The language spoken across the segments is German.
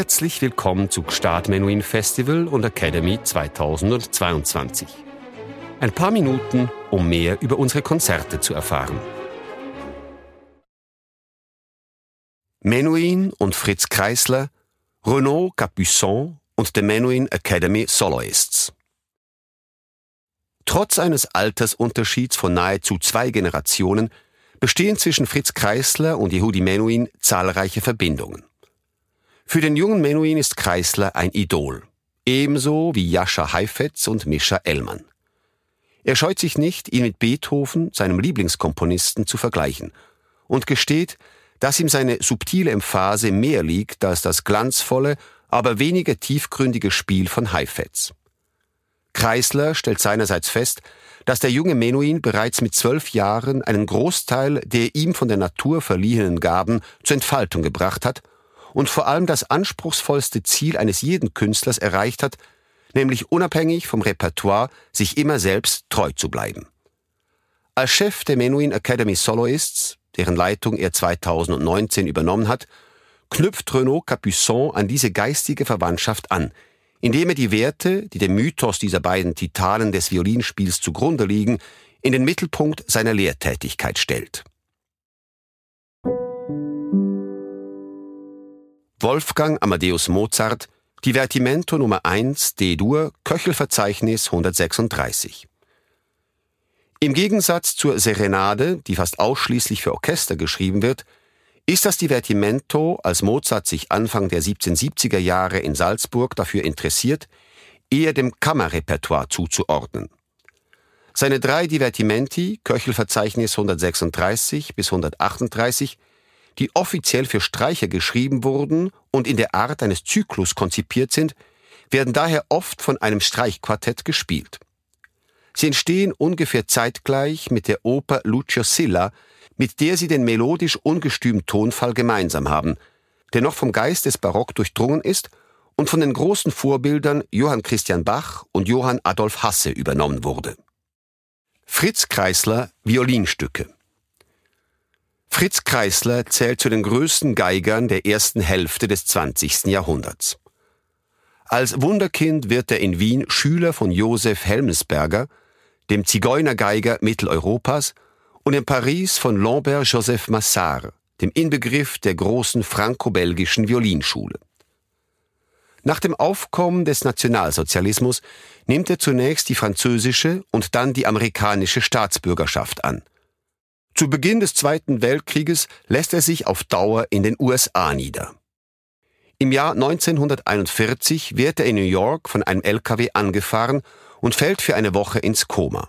Herzlich willkommen zu Gstaad Menuhin Festival und Academy 2022. Ein paar Minuten, um mehr über unsere Konzerte zu erfahren. Menuhin und Fritz Kreisler, Renaud Capuçon und der Menuhin Academy Soloists. Trotz eines Altersunterschieds von nahezu zwei Generationen bestehen zwischen Fritz Kreisler und Yehudi Menuhin zahlreiche Verbindungen. Für den jungen Menuhin ist Kreisler ein Idol, ebenso wie Jascha Heifetz und Mischa Ellmann. Er scheut sich nicht, ihn mit Beethoven, seinem Lieblingskomponisten, zu vergleichen und gesteht, dass ihm seine subtile Emphase mehr liegt als das glanzvolle, aber weniger tiefgründige Spiel von Heifetz. Kreisler stellt seinerseits fest, dass der junge Menuhin bereits mit zwölf Jahren einen Großteil der ihm von der Natur verliehenen Gaben zur Entfaltung gebracht hat und vor allem das anspruchsvollste Ziel eines jeden Künstlers erreicht hat, nämlich unabhängig vom Repertoire sich immer selbst treu zu bleiben. Als Chef der Menuhin Academy Soloists, deren Leitung er 2019 übernommen hat, knüpft Renaud Capuçon an diese geistige Verwandtschaft an, indem er die Werte, die dem Mythos dieser beiden Titanen des Violinspiels zugrunde liegen, in den Mittelpunkt seiner Lehrtätigkeit stellt. Wolfgang Amadeus Mozart, Divertimento Nummer 1 D-Dur, Köchelverzeichnis 136. Im Gegensatz zur Serenade, die fast ausschließlich für Orchester geschrieben wird, ist das Divertimento, als Mozart sich Anfang der 1770er Jahre in Salzburg dafür interessiert, eher dem Kammerrepertoire zuzuordnen. Seine drei Divertimenti, Köchelverzeichnis 136 bis 138, die offiziell für Streicher geschrieben wurden und in der Art eines Zyklus konzipiert sind, werden daher oft von einem Streichquartett gespielt. Sie entstehen ungefähr zeitgleich mit der Oper Lucio Silla, mit der sie den melodisch ungestümen Tonfall gemeinsam haben, der noch vom Geist des Barock durchdrungen ist und von den großen Vorbildern Johann Christian Bach und Johann Adolf Hasse übernommen wurde. Fritz Kreisler Violinstücke Fritz Kreisler zählt zu den größten Geigern der ersten Hälfte des 20. Jahrhunderts. Als Wunderkind wird er in Wien Schüler von Josef Helmsberger, dem Zigeunergeiger Mitteleuropas, und in Paris von Lambert-Joseph Massard, dem Inbegriff der großen franco-belgischen Violinschule. Nach dem Aufkommen des Nationalsozialismus nimmt er zunächst die französische und dann die amerikanische Staatsbürgerschaft an. Zu Beginn des Zweiten Weltkrieges lässt er sich auf Dauer in den USA nieder. Im Jahr 1941 wird er in New York von einem LKW angefahren und fällt für eine Woche ins Koma.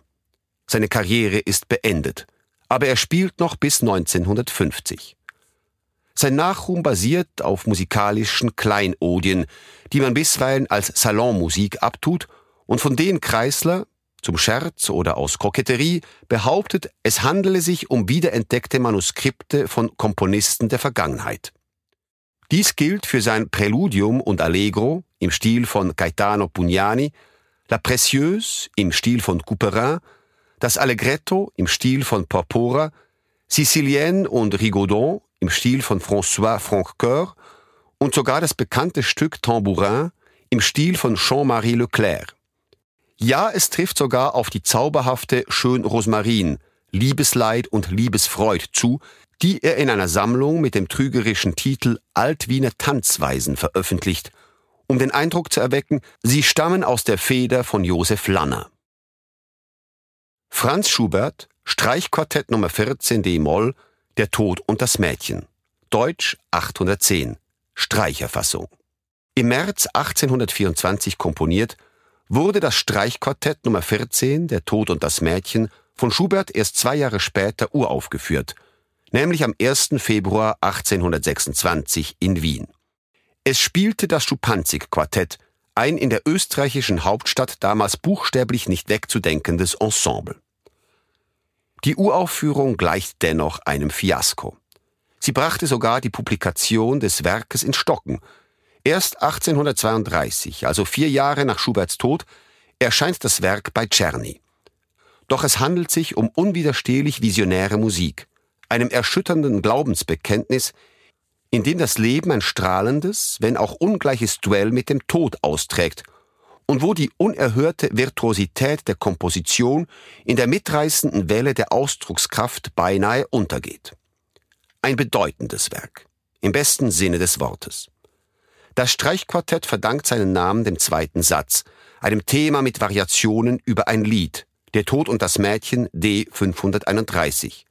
Seine Karriere ist beendet, aber er spielt noch bis 1950. Sein Nachruhm basiert auf musikalischen Kleinodien, die man bisweilen als Salonmusik abtut und von denen Kreisler, zum Scherz oder aus Koketterie behauptet, es handele sich um wiederentdeckte Manuskripte von Komponisten der Vergangenheit. Dies gilt für sein Präludium und Allegro im Stil von Gaetano Pugnani, La Précieuse im Stil von Couperin, das Allegretto im Stil von Porpora, Sicilienne und Rigaudon im Stil von François Francoeur und sogar das bekannte Stück Tambourin im Stil von Jean-Marie Leclerc. Ja, es trifft sogar auf die zauberhafte Schön Rosmarin, Liebesleid und Liebesfreud zu, die er in einer Sammlung mit dem trügerischen Titel Altwiener Tanzweisen veröffentlicht, um den Eindruck zu erwecken, sie stammen aus der Feder von Josef Lanner. Franz Schubert, Streichquartett Nummer 14 d-Moll, Der Tod und das Mädchen. Deutsch 810. Streicherfassung. Im März 1824 komponiert wurde das Streichquartett Nummer 14, Der Tod und das Mädchen, von Schubert erst zwei Jahre später uraufgeführt, nämlich am 1. Februar 1826 in Wien. Es spielte das Schupanzig-Quartett, ein in der österreichischen Hauptstadt damals buchstäblich nicht wegzudenkendes Ensemble. Die Uraufführung gleicht dennoch einem Fiasko. Sie brachte sogar die Publikation des Werkes in Stocken Erst 1832, also vier Jahre nach Schuberts Tod, erscheint das Werk bei Czerny. Doch es handelt sich um unwiderstehlich visionäre Musik, einem erschütternden Glaubensbekenntnis, in dem das Leben ein strahlendes, wenn auch ungleiches Duell mit dem Tod austrägt und wo die unerhörte Virtuosität der Komposition in der mitreißenden Welle der Ausdruckskraft beinahe untergeht. Ein bedeutendes Werk, im besten Sinne des Wortes. Das Streichquartett verdankt seinen Namen dem zweiten Satz, einem Thema mit Variationen über ein Lied, Der Tod und das Mädchen D 531,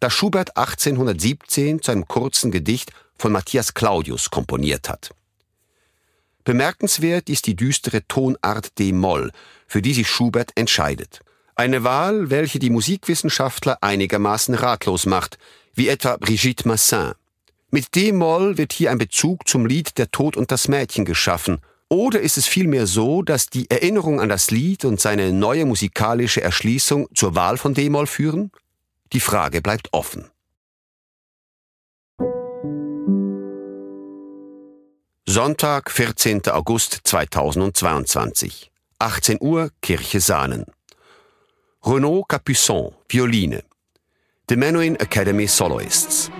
das Schubert 1817 zu einem kurzen Gedicht von Matthias Claudius komponiert hat. Bemerkenswert ist die düstere Tonart D-Moll, für die sich Schubert entscheidet. Eine Wahl, welche die Musikwissenschaftler einigermaßen ratlos macht, wie etwa Brigitte Massin. Mit D-Moll wird hier ein Bezug zum Lied Der Tod und das Mädchen geschaffen, oder ist es vielmehr so, dass die Erinnerung an das Lied und seine neue musikalische Erschließung zur Wahl von D-Moll führen? Die Frage bleibt offen. Sonntag, 14. August 2022. 18 Uhr, Kirche Sahnen. Renaud Capuçon, Violine. The Menuhin Academy Soloists.